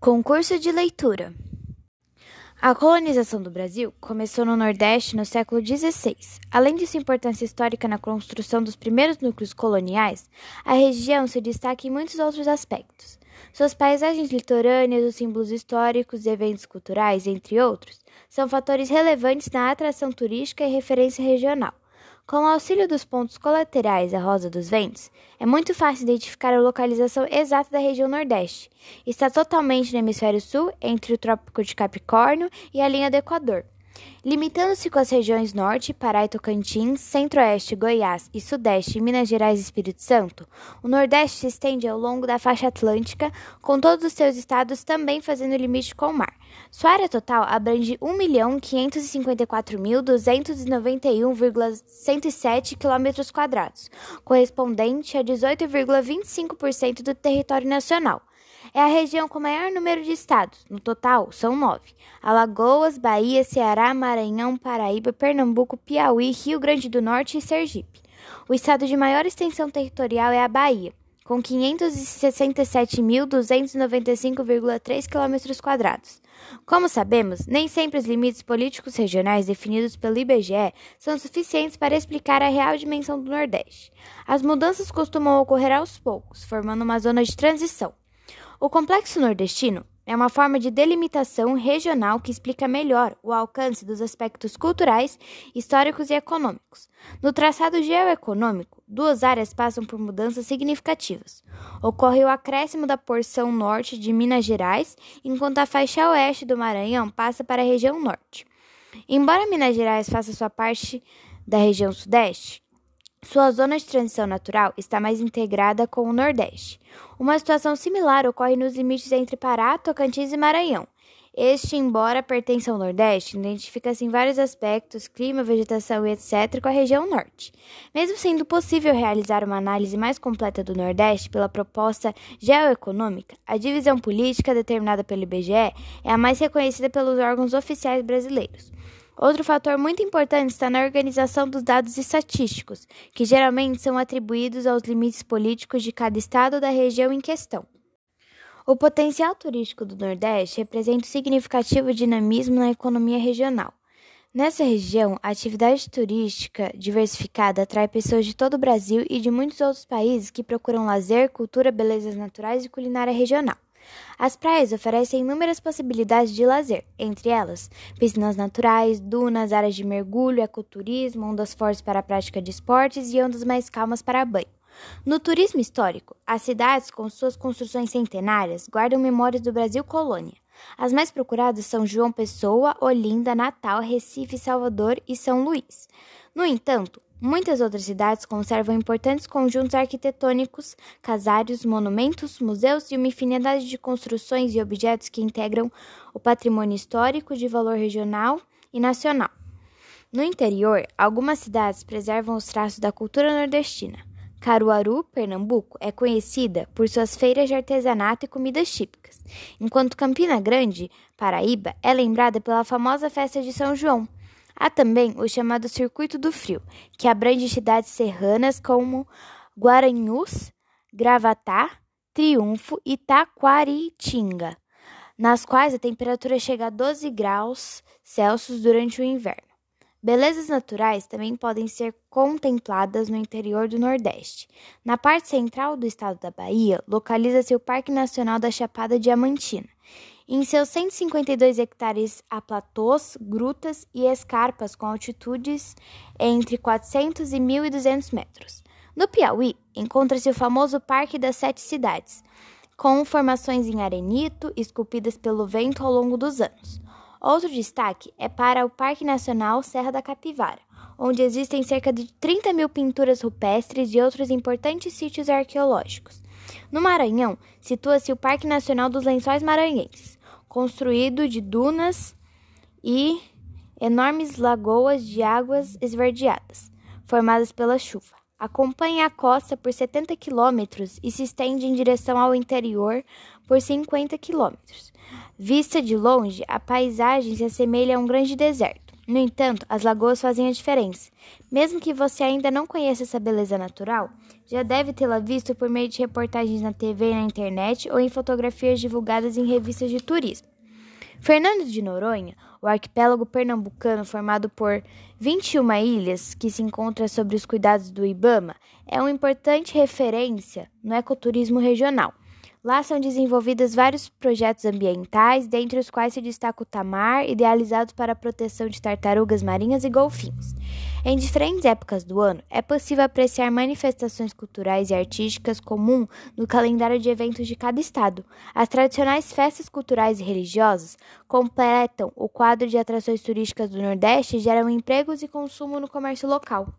Concurso de leitura. A colonização do Brasil começou no Nordeste no século XVI. Além de sua importância histórica na construção dos primeiros núcleos coloniais, a região se destaca em muitos outros aspectos. Suas paisagens litorâneas, os símbolos históricos e eventos culturais, entre outros, são fatores relevantes na atração turística e referência regional. Com o auxílio dos pontos colaterais à Rosa dos Ventos, é muito fácil identificar a localização exata da região Nordeste. Está totalmente no hemisfério sul, entre o Trópico de Capricórnio e a linha do Equador. Limitando-se com as regiões Norte, Pará e Tocantins, Centro-Oeste, Goiás e Sudeste, Minas Gerais e Espírito Santo, o Nordeste se estende ao longo da faixa atlântica, com todos os seus estados também fazendo limite com o mar. Sua área total abrange 1.554.291,107 km, correspondente a 18,25% do território nacional. É a região com maior número de estados, no total são nove: Alagoas, Bahia, Ceará, Maranhão, Paraíba, Pernambuco, Piauí, Rio Grande do Norte e Sergipe. O estado de maior extensão territorial é a Bahia, com 567.295,3 km. Como sabemos, nem sempre os limites políticos regionais definidos pelo IBGE são suficientes para explicar a real dimensão do Nordeste. As mudanças costumam ocorrer aos poucos, formando uma zona de transição. O complexo nordestino é uma forma de delimitação regional que explica melhor o alcance dos aspectos culturais, históricos e econômicos. No traçado geoeconômico, duas áreas passam por mudanças significativas. Ocorre o acréscimo da porção norte de Minas Gerais, enquanto a faixa oeste do Maranhão passa para a região norte. Embora Minas Gerais faça sua parte da região sudeste, sua zona de transição natural está mais integrada com o Nordeste. Uma situação similar ocorre nos limites entre Pará, Tocantins e Maranhão. Este, embora pertença ao Nordeste, identifica-se em vários aspectos, clima, vegetação e etc., com a região Norte. Mesmo sendo possível realizar uma análise mais completa do Nordeste pela proposta geoeconômica, a divisão política determinada pelo IBGE é a mais reconhecida pelos órgãos oficiais brasileiros. Outro fator muito importante está na organização dos dados estatísticos, que geralmente são atribuídos aos limites políticos de cada estado da região em questão. O potencial turístico do Nordeste representa um significativo dinamismo na economia regional. Nessa região, a atividade turística diversificada atrai pessoas de todo o Brasil e de muitos outros países que procuram lazer, cultura, belezas naturais e culinária regional. As praias oferecem inúmeras possibilidades de lazer, entre elas piscinas naturais, dunas, áreas de mergulho, ecoturismo, ondas fortes para a prática de esportes e ondas mais calmas para banho. No turismo histórico, as cidades, com suas construções centenárias, guardam memórias do Brasil colônia. As mais procuradas são João Pessoa, Olinda, Natal, Recife, Salvador e São Luís. No entanto, Muitas outras cidades conservam importantes conjuntos arquitetônicos, casários, monumentos, museus e uma infinidade de construções e objetos que integram o patrimônio histórico de valor regional e nacional. No interior, algumas cidades preservam os traços da cultura nordestina. Caruaru, Pernambuco, é conhecida por suas feiras de artesanato e comidas típicas, enquanto Campina Grande, Paraíba, é lembrada pela famosa festa de São João Há também o chamado Circuito do Frio, que abrange cidades serranas como Guaranhus, Gravatá, Triunfo e Taquaritinga, nas quais a temperatura chega a 12 graus Celsius durante o inverno. Belezas naturais também podem ser contempladas no interior do Nordeste. Na parte central do estado da Bahia, localiza-se o Parque Nacional da Chapada Diamantina, em seus 152 hectares há platôs, grutas e escarpas com altitudes entre 400 e 1.200 metros. No Piauí, encontra-se o famoso Parque das Sete Cidades, com formações em arenito esculpidas pelo vento ao longo dos anos. Outro destaque é para o Parque Nacional Serra da Capivara, onde existem cerca de 30 mil pinturas rupestres e outros importantes sítios arqueológicos. No Maranhão, situa-se o Parque Nacional dos Lençóis Maranhenses, construído de dunas e enormes lagoas de águas esverdeadas, formadas pela chuva. Acompanha a costa por 70 quilômetros e se estende em direção ao interior por 50 quilômetros. Vista de longe, a paisagem se assemelha a um grande deserto. No entanto, as lagoas fazem a diferença. Mesmo que você ainda não conheça essa beleza natural, já deve tê-la visto por meio de reportagens na TV e na internet ou em fotografias divulgadas em revistas de turismo. Fernando de Noronha, o arquipélago pernambucano formado por 21 ilhas que se encontra sob os cuidados do IBAMA, é uma importante referência no ecoturismo regional. Lá são desenvolvidos vários projetos ambientais, dentre os quais se destaca o Tamar, idealizado para a proteção de tartarugas marinhas e golfinhos. Em diferentes épocas do ano, é possível apreciar manifestações culturais e artísticas comum no calendário de eventos de cada estado. As tradicionais festas culturais e religiosas completam o quadro de atrações turísticas do Nordeste e geram empregos e consumo no comércio local.